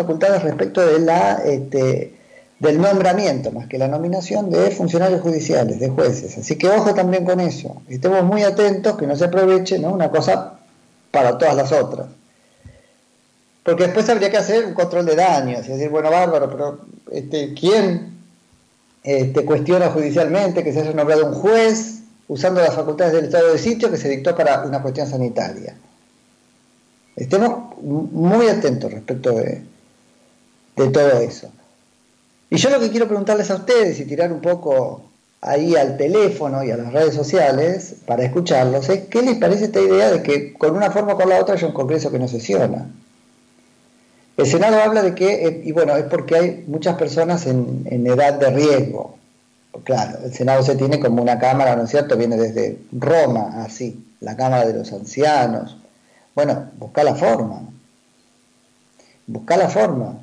facultades respecto de la, este, del nombramiento, más que la nominación de funcionarios judiciales, de jueces. Así que ojo también con eso. Estemos muy atentos que no se aproveche ¿no? una cosa para todas las otras. Porque después habría que hacer un control de daños y decir, bueno, bárbaro, pero este, ¿quién este, cuestiona judicialmente que se haya nombrado un juez usando las facultades del estado de sitio que se dictó para una cuestión sanitaria? Estemos muy atentos respecto de, de todo eso. Y yo lo que quiero preguntarles a ustedes y tirar un poco ahí al teléfono y a las redes sociales para escucharlos es qué les parece esta idea de que con una forma o con la otra haya un Congreso que no sesiona. El Senado habla de que, eh, y bueno, es porque hay muchas personas en, edad de riesgo. Claro, el Senado se tiene como una cámara, ¿no es cierto? Viene desde Roma, así, la Cámara de los Ancianos. Bueno, busca la forma. Busca la forma.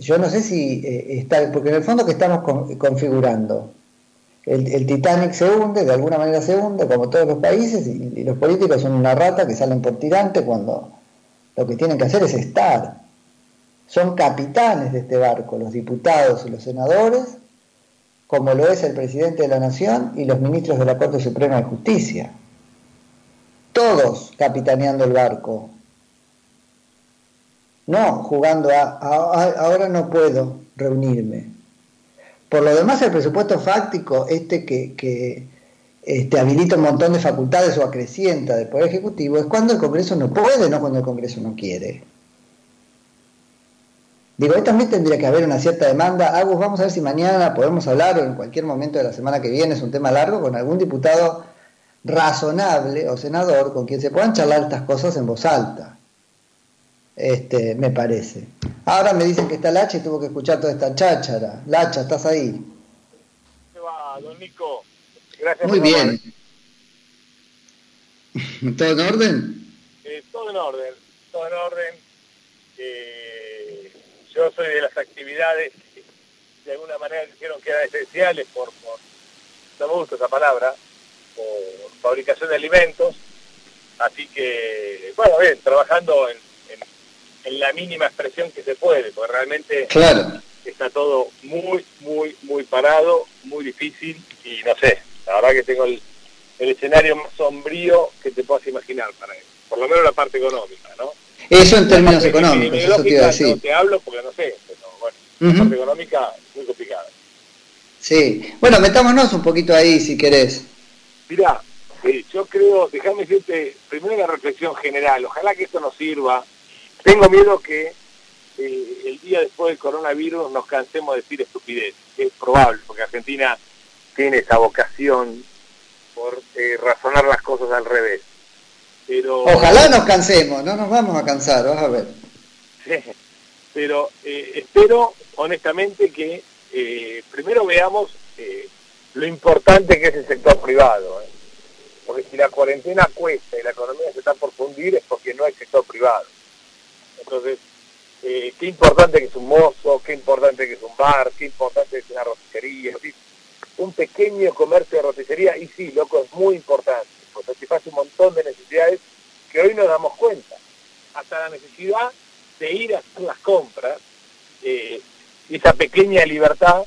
Yo no sé si eh, está, porque en el fondo que estamos configurando, el, Titanic se hunde, de alguna manera se hunde, como todos los países, y, y los políticos son una rata que salen por tirante cuando lo que tienen que hacer es estar. Son capitanes de este barco, los diputados y los senadores, como lo es el presidente de la Nación y los ministros de la Corte Suprema de Justicia. Todos capitaneando el barco. No jugando a, ahora no puedo reunirme. Por lo demás, el presupuesto fáctico, este que, que este, habilita un montón de facultades o acrecienta del Poder Ejecutivo, es cuando el Congreso no puede, no cuando el Congreso no quiere. Digo, ahí también tendría que haber una cierta demanda. Agus, vamos a ver si mañana podemos hablar o en cualquier momento de la semana que viene, es un tema largo, con algún diputado razonable o senador con quien se puedan charlar estas cosas en voz alta. Este, me parece. Ahora me dicen que está Lacha y tuvo que escuchar toda esta cháchara. Lacha, ¿estás ahí? ¿Qué va, don Nico? Muy bien. ¿Todo en orden? Eh, todo en orden, todo en orden. Eh, yo soy de las actividades que de alguna manera dijeron que eran esenciales por, por, no me gusta esa palabra, por fabricación de alimentos. Así que, bueno, bien, trabajando en, en la mínima expresión que se puede, porque realmente claro. está todo muy, muy, muy parado, muy difícil y no sé, la verdad que tengo el, escenario más sombrío que te puedas imaginar para él. Por lo menos la parte económica, ¿no? Eso en términos económicos, eso te iba a decir. No te hablo porque no sé, pero bueno, la parte económica muy complicada. Sí, bueno, metámonos un poquito ahí si querés. Mirá, eh, yo creo, déjame decirte primero una reflexión general, ojalá que esto nos sirva. Tengo miedo que eh, el día después del coronavirus nos cansemos de decir estupidez. Es probable, porque Argentina tiene esa vocación por eh, razonar las cosas al revés. Pero, Ojalá nos cansemos, no nos vamos a cansar, vas a ver. pero eh, espero honestamente que primero veamos lo importante que es el sector privado. Porque si la cuarentena cuesta y la economía se está por fundir es porque no hay sector privado. Entonces, qué importante que es un mozo, qué importante que es un bar, qué importante que es una roticería, un pequeño comercio de roticería, y sí, loco, es muy importante, porque satisface un montón de necesidades que hoy nos damos cuenta. Hasta la necesidad de ir a hacer las compras, eh, esa pequeña libertad,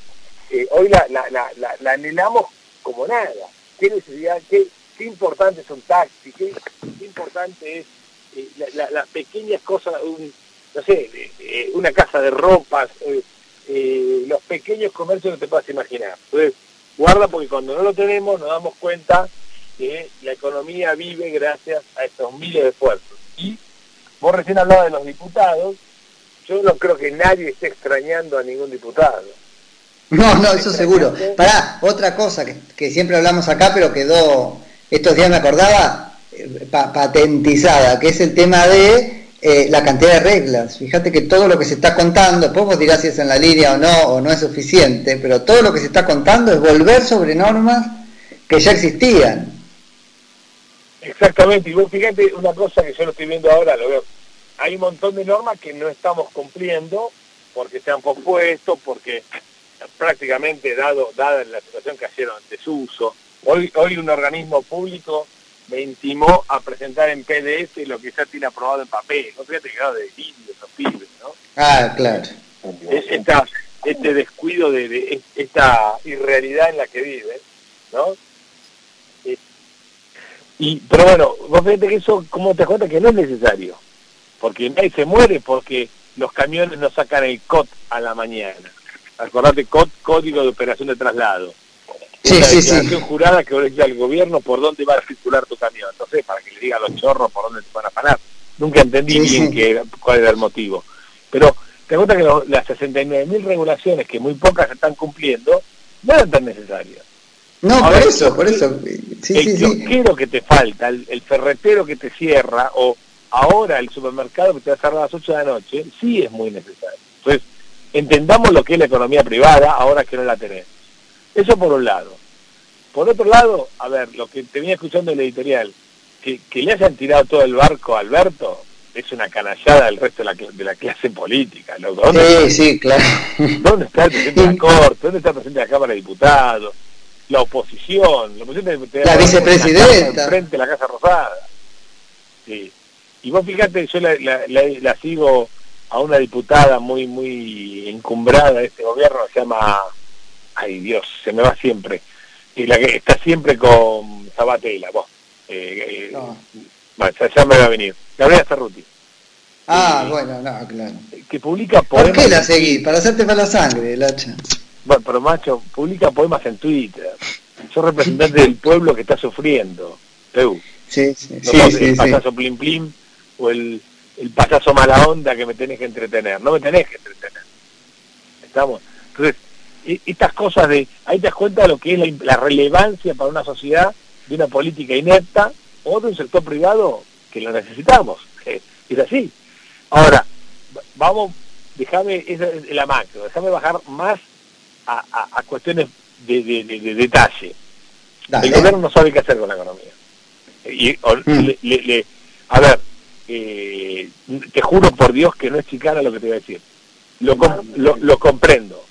eh, hoy la, la, anhelamos como nada. ¿Qué necesidad, qué, qué importante es un taxi, qué, importante es eh, las pequeñas cosas, no sé, una casa de ropas, los pequeños comercios que te puedas imaginar. Entonces, Guarda porque cuando no lo tenemos nos damos cuenta que la economía vive gracias a estos miles de esfuerzos. Y vos recién hablabas de los diputados, yo no creo que nadie esté extrañando a ningún diputado. No, no, eso seguro. Pará, otra cosa que, siempre hablamos acá, pero quedó, estos días me acordaba, patentizada, que es el tema de eh, la cantidad de reglas. Fíjate que todo lo que se está contando, después vos dirás si es en la línea o no, o no es suficiente, pero todo lo que se está contando es volver sobre normas que ya existían. Exactamente, y vos fíjate una cosa que yo lo estoy viendo ahora, lo veo. Hay un montón de normas que no estamos cumpliendo porque se han pospuesto, porque prácticamente dado dada la situación que hicieron en desuso. Hoy, hoy un organismo público me intimó a presentar en PDF lo que ya tiene aprobado en papel. No fíjate que de vídeos, los pibes, ¿no? Ah, claro. Esta, este descuido de, esta irrealidad en la que viven, ¿no? Y, pero bueno, vos fíjate que eso, ¿cómo te cuenta que no es necesario? Porque nadie se muere porque los camiones no sacan el COT a la mañana. Acordate, COT, Código de Operación de Traslado. Sí, una sí, declaración jurada que al gobierno por dónde va a circular tu camión. Sé, para que le diga a los chorros por dónde te van a parar. Nunca entendí bien que, cuál era el motivo. Pero te cuenta que los, las 69.000 regulaciones, que muy pocas se están cumpliendo, no eran tan necesarias. No, por eso, por eso. Sí, el kiosquero que te falta, el, ferretero que te cierra, o ahora el supermercado que te va a cerrar a las 8 de la noche, sí es muy necesario. Entonces, entendamos lo que es la economía privada ahora que no la tenemos. Eso por un lado. Por otro lado, a ver, lo que te venía escuchando en el editorial, que, que le hayan tirado todo el barco a Alberto, es una canallada del resto de la, de la clase política. ¿Dónde sí, sí, claro. ¿Dónde está el presidente de la Corte? ¿Dónde está el presidente de la Cámara de Diputados? La oposición, la oposición de, la vicepresidenta. Frente a la Casa Rosada. Sí. Y vos fíjate, yo la, la, la, sigo a una diputada muy, muy encumbrada de este gobierno, se llama, ay Dios, se me va siempre, y la que está siempre con Sabatella, vos. Eh, eh bueno, ya, me va a venir. Gabriela Cerruti. Ah, bueno, no, claro. Que publica poemas. ¿Por qué la seguí? Para hacerte para la sangre, el hacha. Bueno, pero macho, publica poemas en Twitter. Soy representante del pueblo que está sufriendo. Sí, sí, sí, El payaso plim plim o el, el payaso mala onda que me tenés que entretener. No me tenés que entretener. ¿Estamos? Entonces, estas cosas de... Ahí te das cuenta de lo que es la relevancia para una sociedad de una política inepta o de un sector privado que lo necesitamos. Es así. Ahora, vamos, déjame, es la macro, déjame bajar más a, a, cuestiones de, de, detalle. El gobierno no sabe qué hacer con la economía. Y, mm. le, a ver, eh, te juro por Dios que no es chicana lo que te voy a decir. Lo, lo, lo comprendo.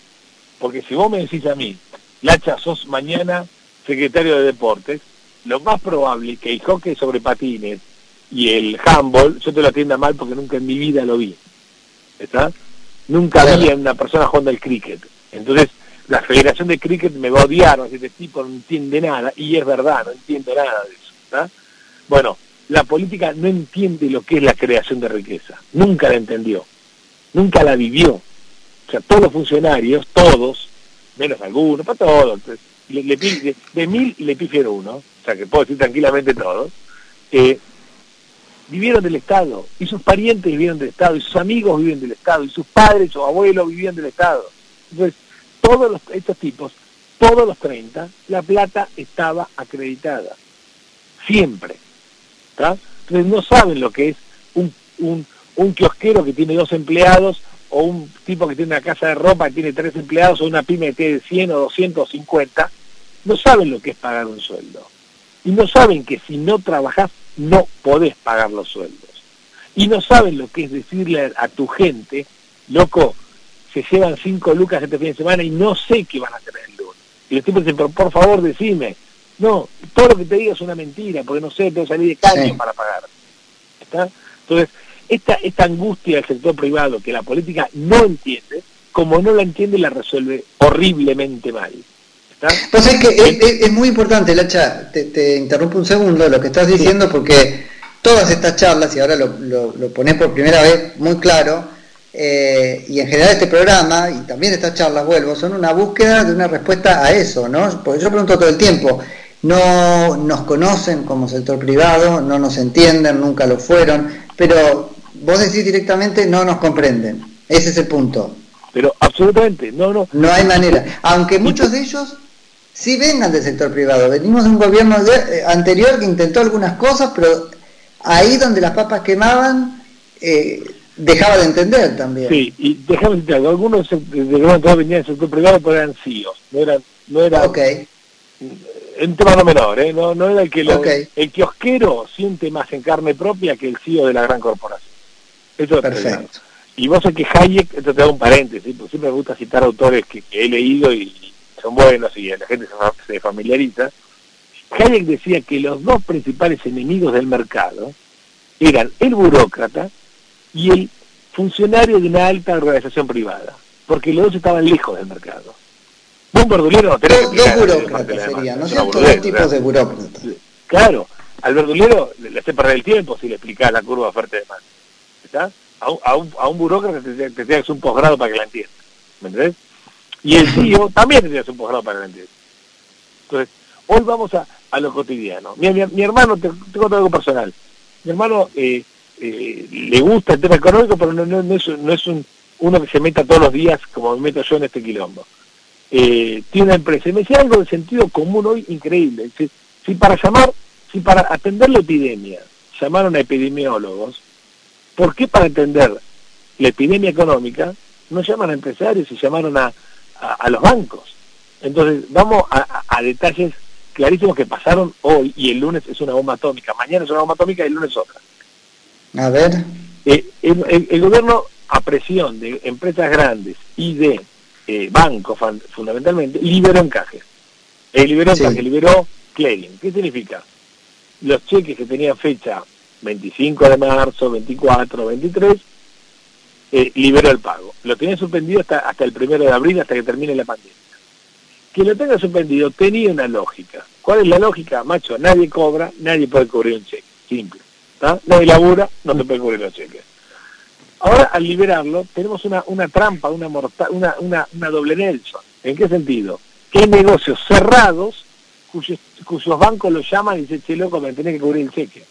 Porque si vos me decís a mí, Lacha, sos mañana secretario de Deportes, lo más probable que el hockey sobre patines y el handball, yo te lo atienda mal porque nunca en mi vida lo vi. ¿Está? Nunca vi a una persona jugando el cricket. Entonces, la Federación de Cricket me va a odiar, este tipo no entiende nada, y es verdad, no entiendo nada de eso. ¿está? Bueno, la política no entiende lo que es la creación de riqueza, nunca la entendió, nunca la vivió. O sea, todos los funcionarios, todos, menos algunos, para todos, le, de, mil le prefiero uno, que puedo decir tranquilamente todos, eh, vivieron del Estado, y sus parientes vivieron del Estado, y sus amigos viven del Estado, y sus padres o abuelos vivían del Estado. Entonces, todos los, estos tipos, todos los 30, la plata estaba acreditada. Siempre. Entonces no saben lo que es un, un, un kiosquero que tiene dos empleados, o un tipo que tiene una casa de ropa y tiene tres empleados, o una pyme que tiene 100 o 250, no saben lo que es pagar un sueldo y no saben que si no trabajas no podés pagar los sueldos. Y no saben lo que es decirle a tu gente, loco, se llevan cinco lucas este fin de semana y no sé qué van a hacer el lunes. Y los tipos dicen, pero por favor decime. No, todo lo que te diga es una mentira, porque no sé, tengo que salir de caño para pagar. ¿Está? Entonces, esta, esta angustia del sector privado que la política no entiende, como no la entiende, la resuelve horriblemente mal. Pues es que es, muy importante, Lacha, te, te, interrumpo un segundo lo que estás diciendo porque todas estas charlas, y ahora lo, lo, pones por primera vez muy claro, eh, y en general este programa, y también estas charlas, vuelvo, son una búsqueda de una respuesta a eso, ¿no? Porque yo pregunto todo el tiempo, no nos conocen como sector privado, no nos entienden, nunca lo fueron, pero vos decís directamente no nos comprenden, ese es el punto. Pero absolutamente, no, no. No hay manera. Aunque muchos de ellos sí vengan del sector privado. Venimos de un gobierno eh, anterior que intentó algunas cosas, pero ahí donde las papas quemaban, eh, dejaba de entender también. Sí, y déjame decirte algo, algunos de todos venían del sector privado, pero eran CIOs, no eran... No era okay. Un tema no menor, ¿eh? no, no era el que lo, el kiosquero siente más en carne propia que el CEO de la gran corporación. Eso es Perfecto. Y vos sabés que Hayek, esto te da un paréntesis, porque siempre me gusta citar autores que he leído y son buenos y la gente se familiariza, Hayek decía que los dos principales enemigos del mercado eran el burócrata y el funcionario de una alta organización privada, porque los dos estaban lejos del mercado. Un verdulero no tenés Dos burócratas serían, ¿no es cierto? Dos tipos de burócratas. Claro, al verdulero le, hace perder el tiempo si le explicás la curva oferta de demanda. ¿Está? A un, a un, a un burócrata te, te, te un posgrado para que la entienda. ¿Me entendés? Y el CEO también te hace un posgrado para que la entienda. Entonces, hoy vamos a, a lo cotidiano. Mi, mi, hermano, te, te, cuento algo personal. Mi hermano eh, eh, le gusta el tema económico, pero no, no, no es, no es un, uno que se meta todos los días como me meto yo en este quilombo. Eh, tiene una empresa. Y me decía algo de sentido común hoy increíble. Si, si para llamar, si para atender la epidemia llamaron a epidemiólogos, ¿por qué para atender la epidemia económica no llaman a empresarios y llamaron a, a, los bancos? Entonces, vamos a, a, detalles clarísimos que pasaron hoy y el lunes es una bomba atómica, mañana es una bomba atómica y el lunes otra. A ver. Eh, el, el, gobierno, a presión de empresas grandes y de eh, bancos fundamentalmente, liberó encajes. Eh, liberó encajes, liberó clearing. ¿Qué significa? Los cheques que tenían fecha 25 de marzo, 24, 23, eh, liberó el pago. Lo tenía suspendido hasta, el primero de abril, hasta que termine la pandemia. Que lo tenga suspendido tenía una lógica. ¿Cuál es la lógica? Macho, nadie cobra, nadie puede cubrir un cheque. Simple. Nadie labura, no se puede cubrir los cheques. Ahora, al liberarlo, tenemos una, trampa, una, una, una doble Nelson. ¿En qué sentido? Que hay negocios cerrados cuyos, cuyos bancos lo llaman y dicen, che, loco, me tenés que cubrir el cheque.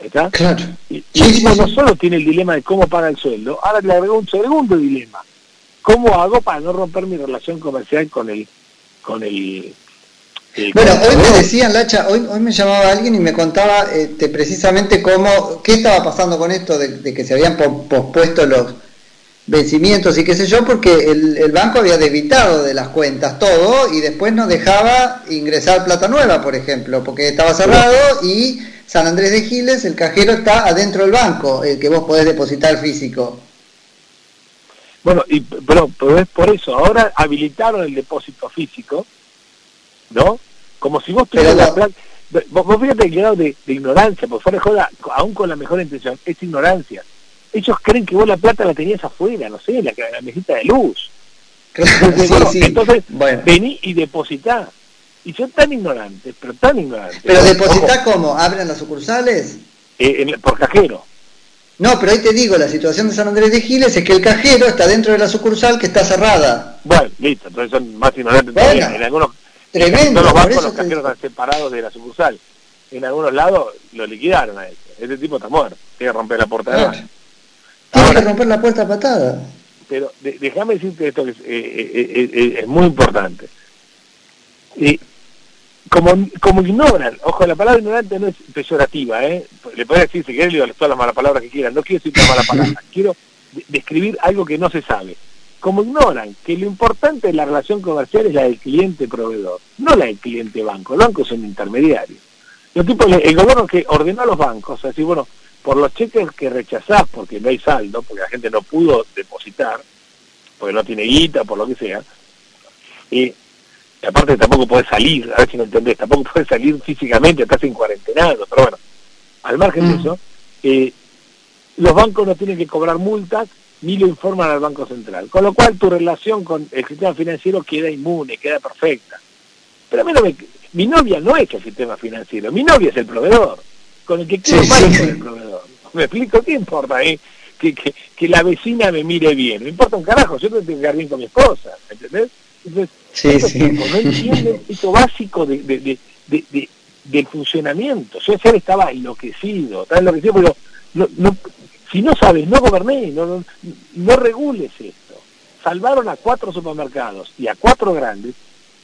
¿Está? Claro. Y, y no solo tiene el dilema de cómo paga el sueldo, ahora le agregó un segundo dilema. ¿Cómo hago para no romper mi relación comercial con el, con el, bueno, hoy me decían, Lacha, hoy, hoy me llamaba alguien y me contaba este, precisamente cómo, qué estaba pasando con esto de, que se habían pospuesto los vencimientos y qué sé yo, porque el, el, banco había debitado de las cuentas todo y después no dejaba ingresar plata nueva, por ejemplo, porque estaba cerrado y San Andrés de Giles, el cajero está adentro del banco, el que vos podés depositar físico. Bueno, y, pero, pero es por eso, ahora habilitaron el depósito físico, ¿no? Como si vos tuvieras la plata... Vos, fíjate el grado de, ignorancia, por fuera de joda, aún con la mejor intención, es ignorancia. Ellos creen que vos la plata la tenías afuera, no sé, la, la mesita de luz. Entonces, vení y depositá. Y son tan ignorantes, pero tan ignorantes. ¿Pero depositá cómo? ¿Abren las sucursales? Eh, por cajero. No, pero ahí te digo, la situación de San Andrés de Giles es que el cajero está dentro de la sucursal que está cerrada. Bueno, listo, entonces son más ignorantes todavía. En algunos Tremendo. los bancos, los cajeros están separados de la sucursal. En algunos lados lo liquidaron a ese. Ese tipo está muerto. Tiene que romper la puerta de. Tiene que romper la puerta patada. Pero déjame decirte esto que es, eh, eh, es muy importante. Y como, como ignoran, ojo, la palabra ignorante no es peyorativa, ¿eh? Le podés decir, si querés, todas las malas palabras que quieran. No quiero decir una mala palabra. Quiero describir algo que no se sabe como ignoran que lo importante de la relación comercial es la del cliente-proveedor, no la del cliente-banco. Los bancos son intermediarios. Los tipos, el gobierno que ordenó a los bancos, así, bueno, por los cheques que rechazás porque no hay saldo, porque la gente no pudo depositar, porque no tiene guita, por lo que sea, y, aparte tampoco puede salir, a ver si no entendés, tampoco puede salir físicamente, estás en cuarentenado, pero bueno, al margen de mm. eso, eh, los bancos no tienen que cobrar multas ni lo informan al Banco Central. Con lo cual tu relación con el sistema financiero queda inmune, queda perfecta. Pero a mí no me, mi novia no es el sistema financiero, mi novia es el proveedor, con el que quiero más con el proveedor. ¿Me explico? ¿Qué importa? Eh? Que, que, que, la vecina me mire bien. Me importa un carajo, yo tengo que quedar bien con mi esposa, ¿entendés? Entonces, sí, sí. no entienden esto básico de, de, de, de, del funcionamiento. Yo ayer estaba enloquecido, estaba enloquecido, pero no, no, si no sabes, no goberné, no, no, regules esto. Salvaron a cuatro supermercados y a cuatro grandes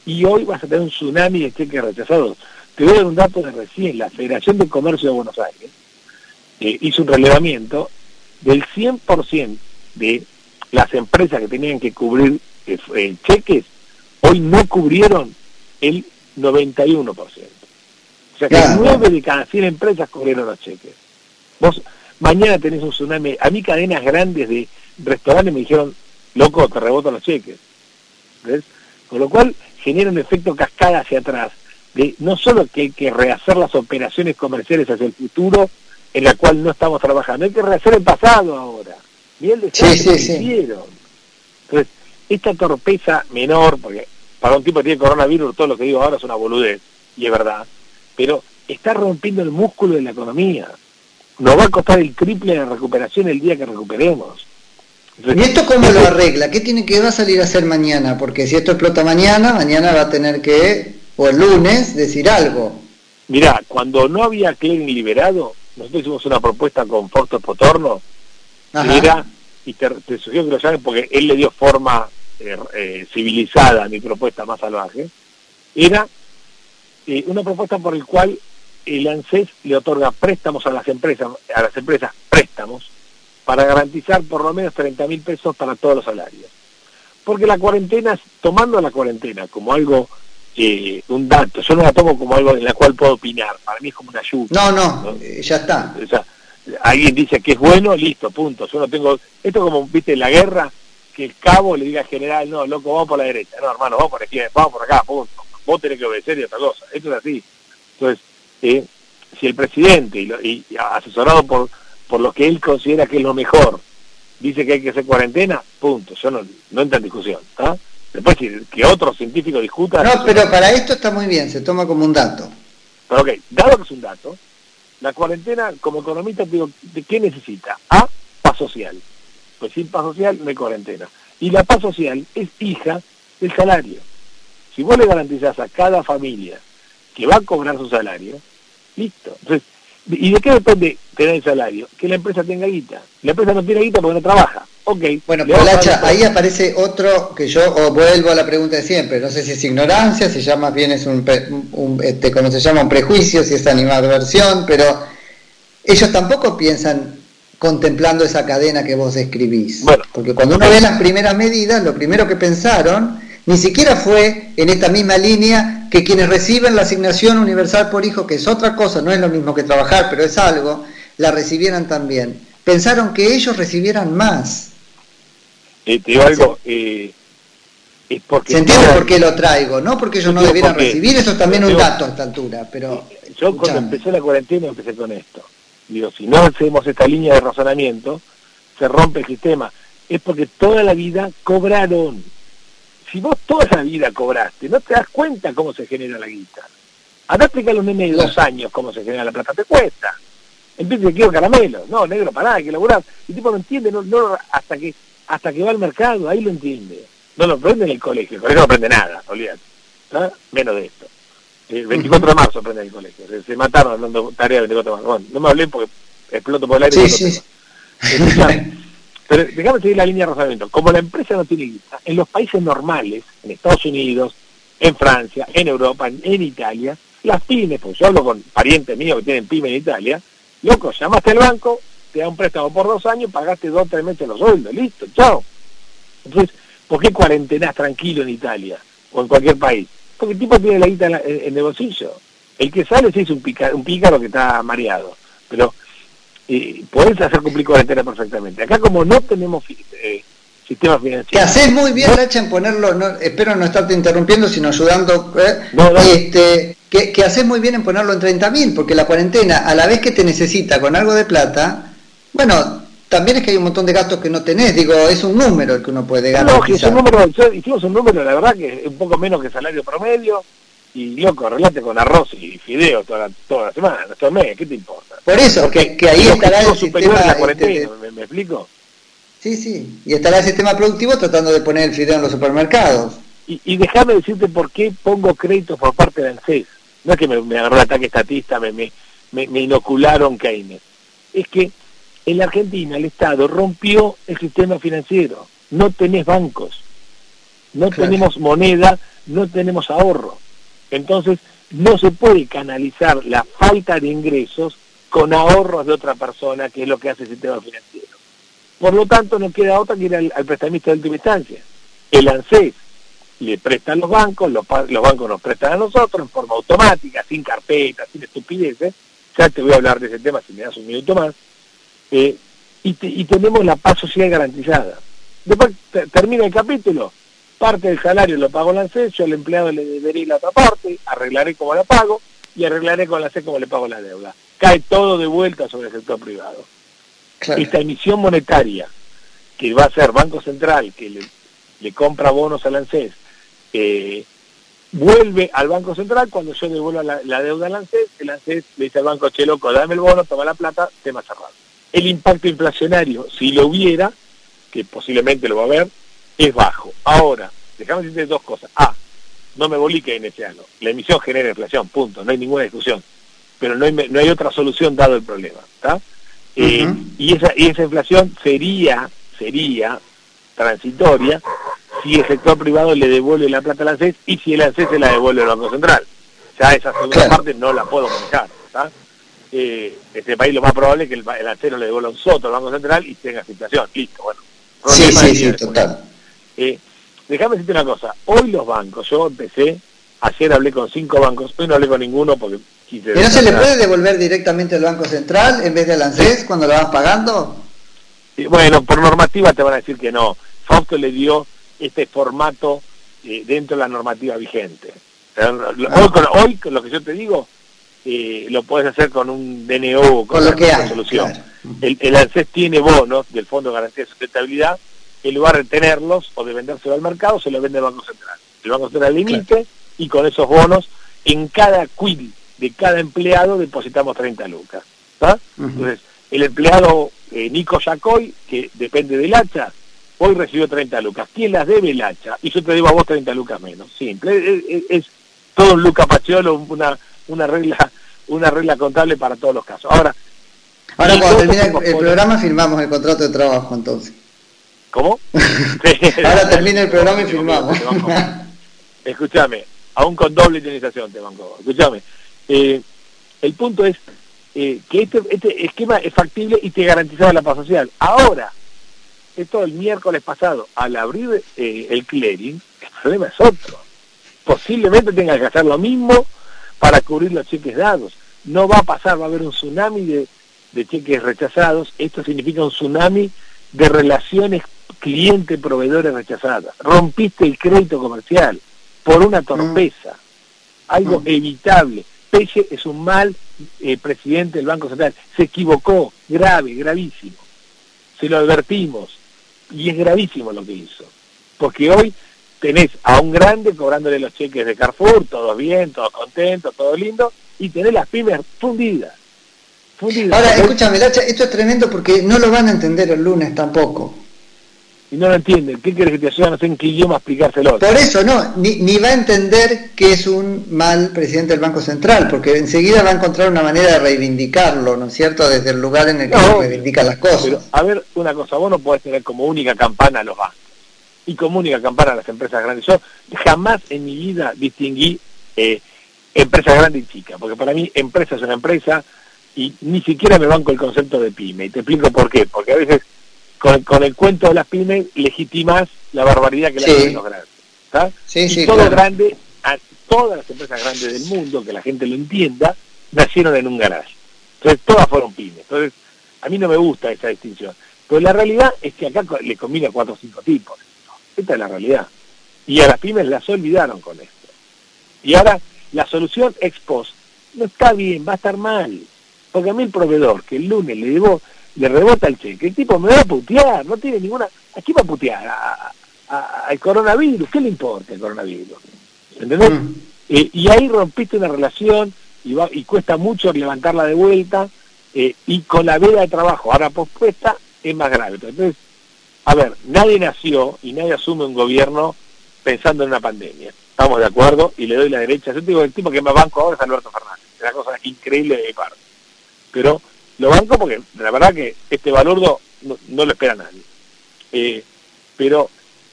y hoy vas a tener un tsunami de cheques rechazados. Te voy a dar un dato de recién. La Federación de Comercio de Buenos Aires eh, hizo un relevamiento del 100% de las empresas que tenían que cubrir eh, cheques, hoy no cubrieron el 91%. O sea que 9 de cada 100 empresas cubrieron los cheques. Vos mañana tenés un tsunami. A mí cadenas grandes de restaurantes me dijeron, loco, te rebotan los cheques. ¿Ves? Con lo cual genera un efecto cascada hacia atrás, de no solo que hay que rehacer las operaciones comerciales hacia el futuro, en la cual no estamos trabajando, hay que rehacer el pasado ahora. Ni el desastre que hicieron. Esta torpeza menor, porque para un tipo que tiene coronavirus todo lo que digo ahora es una boludez, y es verdad, pero está rompiendo el músculo de la economía. Nos va a costar el triple de recuperación el día que recuperemos. ¿Y esto cómo lo arregla? ¿Qué tiene que va a salir a hacer mañana? Porque si esto explota mañana, mañana va a tener que, o el lunes, decir algo. Mirá, cuando no había clearing liberado, nosotros hicimos una propuesta con Fausto Potorno, era, y te, sugiero que lo llames porque él le dio forma eh, eh, civilizada mi propuesta más salvaje, era eh, una propuesta por el cual el ANSES le otorga préstamos a las empresas, a las empresas préstamos, para garantizar por lo menos 30 mil pesos para todos los salarios. Porque la cuarentena, tomando la cuarentena como algo, eh, un dato, yo no la tomo como algo en la cual puedo opinar, para mí es como una ayuda. No, no, eh, ya está. O sea, alguien dice que es bueno, listo, punto. Yo no tengo, esto como, viste, la guerra, que el cabo le diga al general, no, loco, vamos por la derecha, no, hermano, vamos por aquí, vamos por acá, punto. Vos tenés que obedecer y otra cosa. Esto es así. Entonces, eh, si el presidente, y asesorado por por lo que él considera que es lo mejor, dice que hay que hacer cuarentena, punto. Yo no, no entra en discusión. Después que otro científico discuta... No, pero para esto está muy bien, se toma como un dato. Pero ok, dado que es un dato, la cuarentena, como economista, digo, ¿de qué necesita? A, paz social. Pues sin paz social no hay cuarentena. Y la paz social es hija del salario. Si vos le garantizás a cada familia que va a cobrar su salario, listo. Entonces, ¿Y de qué depende tener el salario? Que la empresa tenga guita. La empresa no tiene guita porque no trabaja. Ok. Bueno, Polacha, ahí aparece otro que yo vuelvo a la pregunta de siempre. No sé si es ignorancia, si ya más bien es un, este, como se llama, un prejuicio, si es animadversión, pero ellos tampoco piensan contemplando esa cadena que vos describís. Bueno, porque cuando uno ve las primeras medidas, lo primero que pensaron ni siquiera fue en esta misma línea que quienes reciben la asignación universal por hijo, que es otra cosa, no es lo mismo que trabajar, pero es algo, la recibieran también. Pensaron que ellos recibieran más. Eh, te digo algo, eh, es porque... Se entiende por qué lo traigo, no porque ellos no debieran recibir, eso es también un dato a esta altura, pero... Yo cuando empecé la cuarentena empecé con esto. Digo, si no hacemos esta línea de razonamiento, se rompe el sistema. Es porque toda la vida cobraron si vos toda la vida cobraste, no te das cuenta cómo se genera la guita. Acá explica a los nenes de dos años cómo se genera la plata, te cuesta. Empieza que quiero caramelo, no, negro, pará, hay que laburar. Y tipo no entiende, no, no, hasta que hasta que va al mercado, ahí lo entiende. No lo aprende en el colegio, el colegio no aprende nada, olvídate. Menos de esto. El 24 de marzo aprende en el colegio. Se, mataron hablando tarea el 24 de marzo. Bueno, no me hablé porque exploto por el aire. Sí, sí. Pero déjame seguir la línea de razonamiento. Como la empresa no tiene guita, en los países normales, en Estados Unidos, en Francia, en Europa, en, Italia, las pymes, pues yo hablo con parientes míos que tienen pymes en Italia, loco, llamaste al banco, te da un préstamo por dos años, pagaste dos o tres meses los sueldos, listo, chao. Entonces, ¿por qué cuarentenás tranquilo en Italia o en cualquier país? Porque el tipo tiene la guita en, el bolsillo. El que sale sí es un, un pícaro que está mareado, pero y podés hacer cumplir cuarentena perfectamente. Acá como no tenemos eh, sistema financiero... Que haces muy bien, Lacha, en ponerlo, no, espero no estarte interrumpiendo, sino ayudando, eh, este, que, que haces muy bien en ponerlo en 30.000, porque la cuarentena, a la vez que te necesita con algo de plata, bueno, también es que hay un montón de gastos que no tenés, digo, es un número el que uno puede ganar. No, es un número, hicimos un número, la verdad que es un poco menos que salario promedio, y loco, relate con arroz y fideo toda la, toda la semana, todo el mes, ¿qué te importa? Por eso, que, que ahí estará el sistema... La este, ¿me, explico? Sí, sí, y estará el sistema productivo tratando de poner el fideo en los supermercados. Y, y déjame decirte por qué pongo créditos por parte de ANSES. No es que me, me agarró el ataque estatista, me, me, me, inocularon Keynes. Es que en la Argentina el Estado rompió el sistema financiero. No tenés bancos, no tenemos moneda, no tenemos ahorro. Entonces, no se puede canalizar la falta de ingresos con ahorros de otra persona, que es lo que hace el sistema financiero. Por lo tanto, no queda otra que ir al, prestamista de última instancia. El ANSES le prestan los bancos, los, bancos nos prestan a nosotros en forma automática, sin carpeta, sin estupideces. Ya te voy a hablar de ese tema si me das un minuto más. Eh, y, tenemos la paz social garantizada. Después termina el capítulo, parte del salario lo pago la ANSES, yo al empleado le deberé la otra parte, arreglaré como la pago y arreglaré con la ANSES como le pago la deuda. Cae todo de vuelta sobre el sector privado. Esta emisión monetaria que va a ser Banco Central, que le, compra bonos al ANSES, eh, vuelve al Banco Central, cuando yo devuelvo la, deuda al ANSES, el ANSES le dice al banco, che loco, dame el bono, toma la plata, tema cerrado. El impacto inflacionario, si lo hubiera, que posiblemente lo va a haber, es bajo. Ahora, déjame decirte dos cosas. A, no me bolique keynesiano. La emisión genera inflación, punto, no hay ninguna discusión. Pero no hay, no hay otra solución dado el problema. Eh, y, esa, y esa inflación sería, sería transitoria si el sector privado le devuelve la plata al ANSES y si el ANSES se la devuelve al Banco Central. Ya esa segunda parte no la puedo manejar. Eh, este país lo más probable es que el, el le devuelva un soto al Banco Central y tenga inflación. Listo, bueno. Sí, sí, sí, total. Eh, déjame decirte una cosa. Hoy los bancos, yo empecé, ayer hablé con cinco bancos, hoy no hablé con ninguno porque quise... ¿Y no se le puede devolver directamente al Banco Central en vez del ANSES cuando lo vas pagando? bueno, por normativa te van a decir que no. Fausto le dio este formato eh, dentro de la normativa vigente. Hoy, con, lo que yo te digo, eh, lo puedes hacer con un DNO con, lo que hay, solución. El, el ANSES tiene bonos del Fondo de Garantía de Sustentabilidad, en lugar de tenerlos o de vendérselo al mercado, se lo vende el Banco Central. El Banco Central limite y con esos bonos, en cada quill de cada empleado depositamos 30 lucas. Entonces, el empleado eh, Nico Yacoy, que depende del hacha, hoy recibió 30 lucas. ¿Quién las debe el hacha? Y yo te debo a vos 30 lucas menos. Simple. Es, todo un Luca Paciolo, una, una regla una regla contable para todos los casos. Ahora, Ahora cuando termine el, programa firmamos el contrato de trabajo entonces. ¿Cómo? Ahora termina el programa y firmamos. Escúchame, aún con doble indemnización te banco. Escúchame. Eh, el punto es eh, que este, este, esquema es factible y te garantizaba la paz social. Ahora, esto el miércoles pasado, al abrir eh, el clearing, el problema es otro. Posiblemente tengas que hacer lo mismo para cubrir los cheques dados. No va a pasar, va a haber un tsunami de, de cheques rechazados. Esto significa un tsunami de relaciones cliente-proveedores rechazadas. Rompiste el crédito comercial por una torpeza, algo mm. evitable. Peche es un mal eh, presidente del Banco Central. Se equivocó, grave, gravísimo. Se lo advertimos. Y es gravísimo lo que hizo. Porque hoy tenés a un grande cobrándole los cheques de Carrefour, todo bien, todo contento, todo lindo, y tenés las pymes fundidas. Ahora, escúchame, esto es tremendo porque no lo van a entender el lunes tampoco. Y no lo entienden. ¿Qué quieres que te ayuden? No sé en qué idioma explicárselo. Por eso no, ni, va a entender que es un mal presidente del Banco Central, porque enseguida va a encontrar una manera de reivindicarlo, ¿no es cierto? Desde el lugar en el que reivindica las cosas. a ver, una cosa, vos no podés tener como única campana a los bancos y como única campana a las empresas grandes. Yo jamás en mi vida distinguí eh, empresas grandes y chicas, porque para mí empresa es una empresa y ni siquiera me banco el concepto de pyme. Y te explico por qué. Porque a veces con, el cuento de las pymes legitimas la barbaridad que le hacen los grandes. y todo grande, a todas las empresas grandes del mundo, que la gente lo entienda, nacieron en un garage. Entonces todas fueron pymes. Entonces a mí no me gusta esa distinción. Pero la realidad es que acá le combina cuatro o cinco tipos. Esta es la realidad. Y a las pymes las olvidaron con esto. Y ahora la solución ex post no está bien, va a estar mal. Porque a mí el proveedor que el lunes le debo, le rebota el cheque, el tipo me va a putear, no tiene ninguna... ¿A quién va a putear? al coronavirus, ¿qué le importa el coronavirus? ¿Entendés? Mm. Eh, y ahí rompiste una relación y, va, y cuesta mucho levantarla de vuelta eh, y con la veda de trabajo ahora pospuesta es más grave. Entonces, a ver, nadie nació y nadie asume un gobierno pensando en una pandemia. Estamos de acuerdo y le doy la derecha. Yo digo, el tipo que más banco ahora es Alberto Fernández. Es una cosa increíble de mi parte pero lo banco porque la verdad que este valor no, lo espera nadie. Eh, pero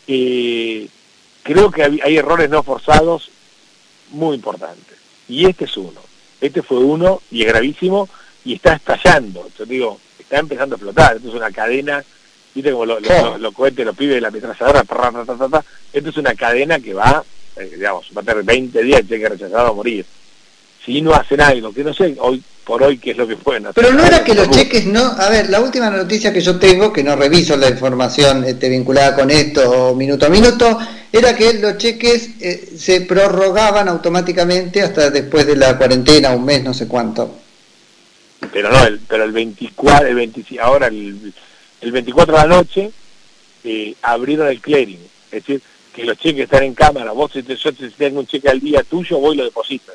eh, creo que hay, errores no forzados muy importantes. Y este es uno. Este fue uno y es gravísimo y está estallando. Yo digo, está empezando a explotar. Esto es una cadena, viste como lo, lo, lo, cohetes, los pibes de la ametralladora, esto es una cadena que va, eh, digamos, va a tener 20 días de cheque rechazado a morir. Si no hacen algo, que no sé, hoy por hoy qué es lo que pueden hacer. Pero no era que los cheques no, a ver, la última noticia que yo tengo, que no reviso la información este, vinculada con esto minuto a minuto, era que los cheques eh, se prorrogaban automáticamente hasta después de la cuarentena, un mes, no sé cuánto. Pero no, el, pero el 24, el 25, ahora el, el 24 de la noche eh, abrieron el clearing, es decir, que los cheques están en cámara, vos si te, yo si tengo un cheque al día tuyo, voy y lo depositas.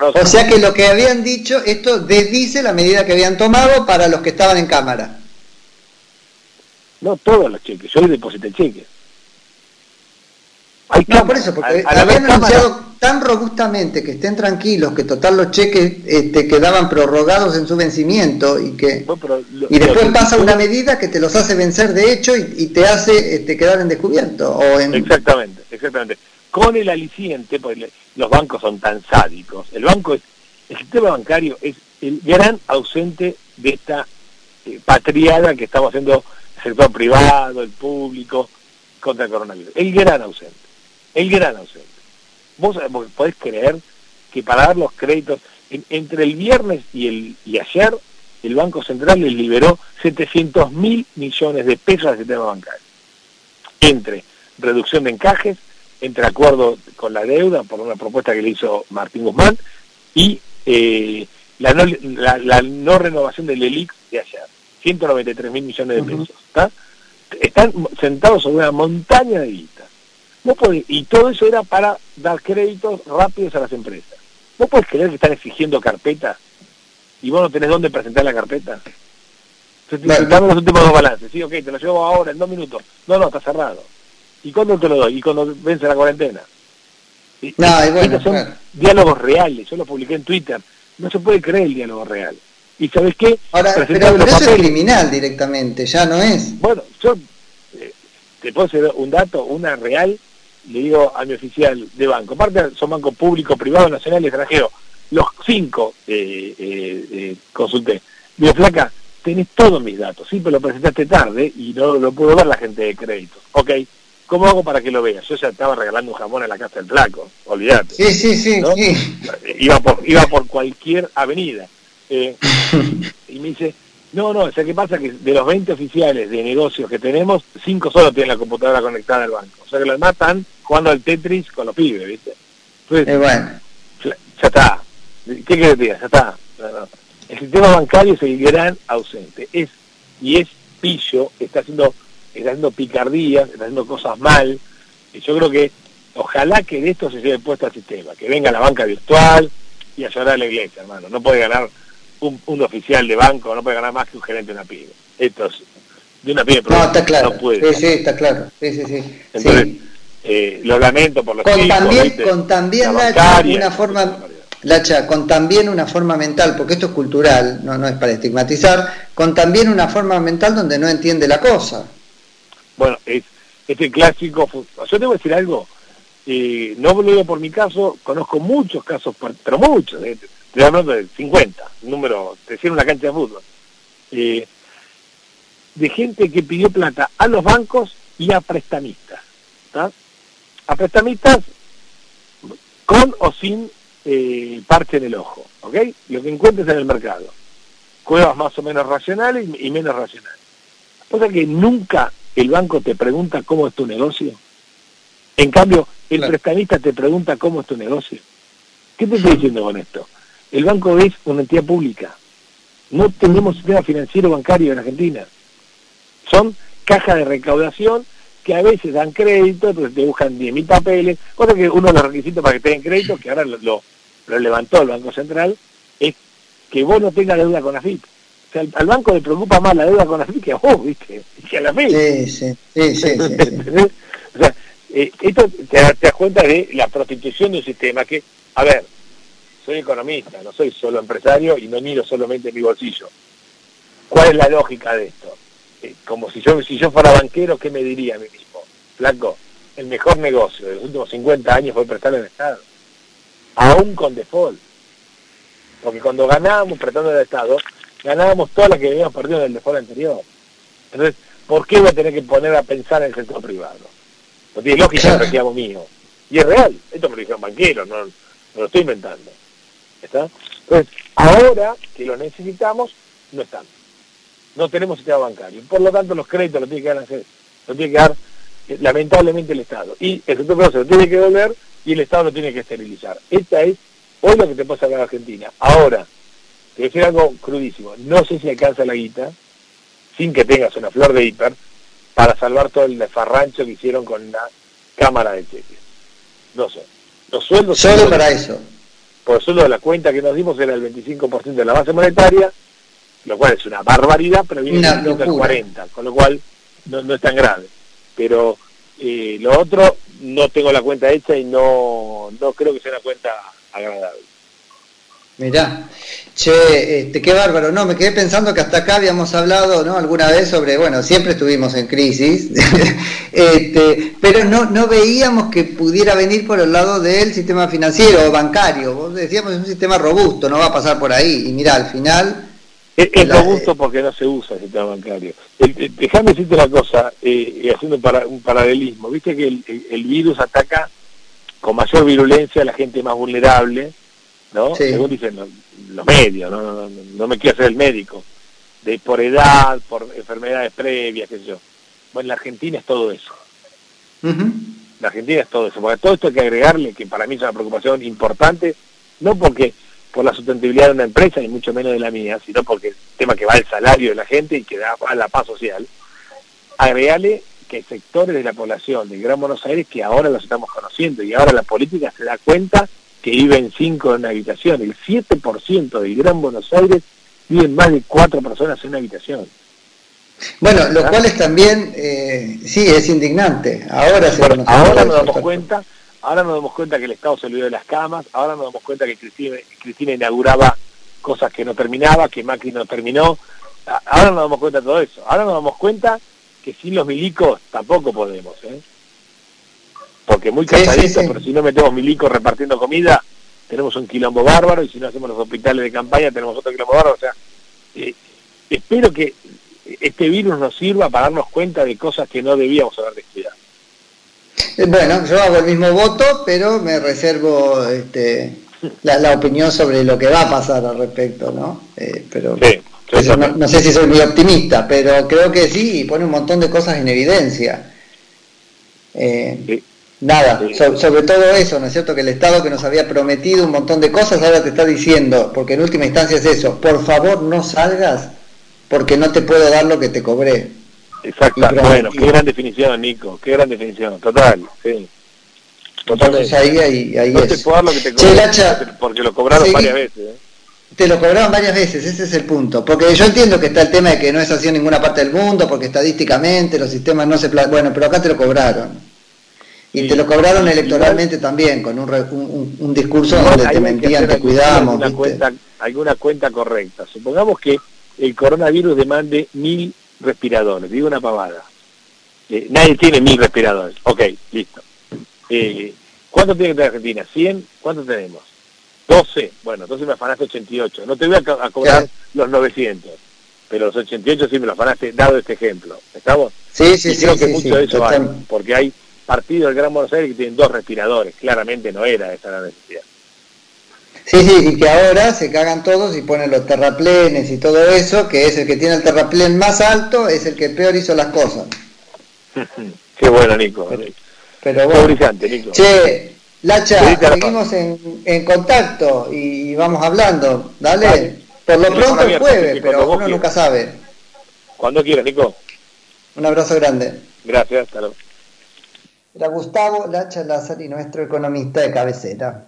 o sea que lo que habían dicho, esto desdice la medida que habían tomado para los que estaban en cámara. No todos los cheques, yo le deposité cheques. No, por eso, porque habían anunciado tan robustamente que estén tranquilos, que total los cheques este, quedaban prorrogados en su vencimiento y que y después pasa una medida que te los hace vencer de hecho y, te hace este, quedar en descubierto. O en... Exactamente, exactamente. Con el aliciente, porque los bancos son tan sádicos, el banco es, el sistema bancario es el gran ausente de esta eh, patriada que estamos haciendo el sector privado, el público, contra el coronavirus. El gran ausente, el gran ausente. Vos podés creer que para dar los créditos, entre el viernes y, el, y ayer, el Banco Central les liberó 700 mil millones de pesos al sistema bancario. Entre reducción de encajes, entre acuerdo con la deuda, por una propuesta que le hizo Martín Guzmán, y eh, la, no, renovación del ELIC de ayer. 193 mil millones de pesos. Están sentados sobre una montaña de guita y todo eso era para dar créditos rápidos a las empresas. ¿Vos podés creer que están exigiendo carpeta y vos no tenés dónde presentar la carpeta? Entonces, dame los últimos dos balances. Sí, ok, te lo llevo ahora, en dos minutos. No, no, está cerrado. ¿Y cuándo te lo doy? ¿Y cuando vence la cuarentena? No, y bueno, son diálogos reales. Yo lo publiqué en Twitter. No se puede creer el diálogo real. ¿Y sabes qué? Ahora, pero, eso es criminal directamente, ya no es. Bueno, yo eh, te puedo hacer un dato, una real le digo a mi oficial de banco, aparte son bancos públicos, privados, nacional y extranjero, los cinco eh, eh, eh, consulté. Digo, flaca, tenés todos mis datos, sí, pero lo presentaste tarde y no lo pudo ver la gente de créditos. Ok, ¿cómo hago para que lo veas? Yo ya estaba regalando un jamón en la casa del flaco, olvídate. Sí, sí, sí, sí. Iba por, iba por cualquier avenida. Eh, y me dice, no, no, o sea, ¿qué pasa? Que de los 20 oficiales de negocios que tenemos, 5 solo tienen la computadora conectada al banco. O sea que los demás están jugando al Tetris con los pibes, ¿viste? Entonces, eh, bueno. ya, está. ¿Qué quieres que diga? Ya está. El sistema bancario es el gran ausente. Es Y es pillo, está haciendo, está haciendo picardías, está haciendo cosas mal. Y yo creo que ojalá que de esto se lleve puesto al sistema, que venga la banca virtual y a llorar a la iglesia, hermano. No puede ganar un, oficial de banco no puede ganar más que un gerente de una pyme. Esto es de una pyme. No, está claro. No puede. Sí, sí, está claro. Sí, sí, sí. Entonces, Eh, lo lamento por los con chicos, también, Con también la una forma... Lacha, con también una forma mental, porque esto es cultural, no, no es para estigmatizar, con también una forma mental donde no entiende la cosa. Bueno, es, este clásico, yo tengo que decir algo, eh, no lo digo por mi caso, conozco muchos casos, pero muchos, eh, estoy hablando de 50, número, te decía una cancha de fútbol, eh, de gente que pidió plata a los bancos y a prestamistas. A prestamistas con o sin eh, parche en el ojo, ¿ok? Lo que encuentres en el mercado. Cuevas más o menos racionales y, menos racionales. Cosa que nunca el banco te pregunta cómo es tu negocio. En cambio, el prestamista te pregunta cómo es tu negocio. ¿Qué te estoy diciendo con esto? El banco es una entidad pública. No tenemos sistema financiero bancario en Argentina. Son cajas de recaudación que a veces dan crédito, entonces te buscan 10.000 papeles. Cosa que uno de los requisitos para que te den crédito, que ahora lo, lo, levantó el Banco Central, es que vos no tengas deuda con AFIP. O sea, al, banco le preocupa más la deuda con AFIP que a vos, ¿viste? Que a la FIP. Sí, sí, sí, sí, o sea, eh, esto te, te das cuenta de la prostitución de un sistema que, a ver, soy economista, no soy solo empresario y no miro solamente mi bolsillo. ¿Cuál es la lógica de esto? Eh, como si yo, si yo fuera banquero, ¿qué me diría a mí mismo? Blanco, el mejor negocio de los últimos 50 años fue prestarle al Estado, aún con default. Porque cuando ganábamos prestando al Estado, ganábamos todas las que habíamos perdido en el default anterior. Entonces, ¿por qué voy a tener que poner a pensar en el sector privado? No tiene lógica el reclamo mío. Y es real, esto me lo dijeron banqueros, no, no lo estoy inventando. Entonces, ahora que lo necesitamos, no están. No tenemos sistema bancario. Por lo tanto, los créditos los tiene que dar, lo tiene que dar eh, lamentablemente el Estado. Y el sector se lo tiene que devolver y el Estado lo tiene que esterilizar. Esta es hoy lo que te pasa en Argentina. Ahora, te voy a decir algo crudísimo. No sé si alcanza la guita, sin que tengas una flor de hiper, para salvar todo el desfarrancho que hicieron con la cámara de cheques. No sé. Los sueldos... Solo para eso. Por sueldo la cuenta que nos dimos era el 25% de la base monetaria, lo cual es una barbaridad, pero viene el 40, con lo cual no, no es tan grave. Pero eh, lo otro, no tengo la cuenta hecha y no, no creo que sea una cuenta agradable. Mirá, che, este, qué bárbaro, no, me quedé pensando que hasta acá habíamos hablado, ¿no? Alguna vez sobre, bueno, siempre estuvimos en crisis, este, pero no, no veíamos que pudiera venir por el lado del sistema financiero o bancario, vos decíamos es un sistema robusto, no va a pasar por ahí, y mira, al final... Es, robusto porque no se usa el sistema bancario. Déjame decirte una cosa, eh, haciendo un paralelismo, viste que el virus ataca con mayor virulencia a la gente más vulnerable, ¿no? Según dicen los, medios, ¿no? No, me quiero hacer el médico, de por edad, por enfermedades previas, qué sé yo. Bueno, la Argentina es todo eso. La Argentina es todo eso, porque todo esto hay que agregarle, que para mí es una preocupación importante, no porque por la sustentabilidad de una empresa, ni mucho menos de la mía, sino porque el tema que va al salario de la gente y que da a la paz social, agregarle que hay sectores de la población del Gran Buenos Aires que ahora los estamos conociendo y ahora la política se da cuenta que viven cinco en una habitación. El 7% del Gran Buenos Aires viven más de cuatro personas en una habitación. Bueno, lo ¿Ah? cual es también, eh, sí, es indignante. Ahora, ahora nos damos cuenta, ahora nos damos cuenta que el Estado se olvidó de las camas, ahora nos damos cuenta que Cristina, Cristina inauguraba cosas que no terminaba, que Macri no terminó. Ahora nos damos cuenta de todo eso. Ahora nos damos cuenta que sin los milicos tampoco podemos. ¿eh? porque muy casadito, pero si no metemos milicos repartiendo comida, tenemos un quilombo bárbaro, y si no hacemos los hospitales de campaña, tenemos otro quilombo bárbaro. O sea, eh, espero que este virus nos sirva para darnos cuenta de cosas que no debíamos haber descuidado. Eh, bueno, yo hago el mismo voto, pero me reservo este, la, opinión sobre lo que va a pasar al respecto, ¿no? Eh, pero no, sé si soy muy optimista, pero creo que sí, pone un montón de cosas en evidencia. Eh, Nada, sobre todo eso, ¿no es cierto? Que el Estado que nos había prometido un montón de cosas ahora te está diciendo, porque en última instancia es eso, por favor no salgas porque no te puedo dar lo que te cobré. Exacto, bueno, qué gran definición, Nico, qué gran definición, total, sí. Total. ahí, ahí, ahí no te puedo dar lo que te cobré, porque lo cobraron varias veces. ¿eh? Te lo cobraron varias veces, ese es el punto. Porque yo entiendo que está el tema de que no es así en ninguna parte del mundo, porque estadísticamente los sistemas no se... Bueno, pero acá te lo cobraron. Y te lo cobraron electoralmente también, con un, un, discurso donde te mentían, te cuidamos. Alguna cuenta, alguna cuenta correcta. Supongamos que el coronavirus demande mil respiradores, digo una pavada. Eh, nadie tiene mil respiradores. Ok, listo. Eh, ¿Cuánto tiene que tener Argentina? ¿100? ¿Cuánto tenemos? 12. Bueno, entonces me afanaste 88. No te voy a, cobrar los 900, pero los 88 sí me los afanaste, dado este ejemplo. ¿Estamos? Sí, sí, sí. Creo que mucho de eso hay, porque hay partido del Gran Buenos Aires que tienen dos respiradores. Claramente no era esa la necesidad. Sí, sí, y que ahora se cagan todos y ponen los terraplenes y todo eso, que es el que tiene el terraplén más alto, es el que peor hizo las cosas. Qué bueno, Nico. Pero, bueno. brillante, Nico. Che, Lacha, seguimos en, en, contacto y vamos hablando. Dale. Por lo pronto el jueves, pero uno nunca sabe. Cuando quieras, Nico. Un abrazo grande. Gracias, hasta luego. Era Gustavo Lacha Lázaro y nuestro economista de cabecera.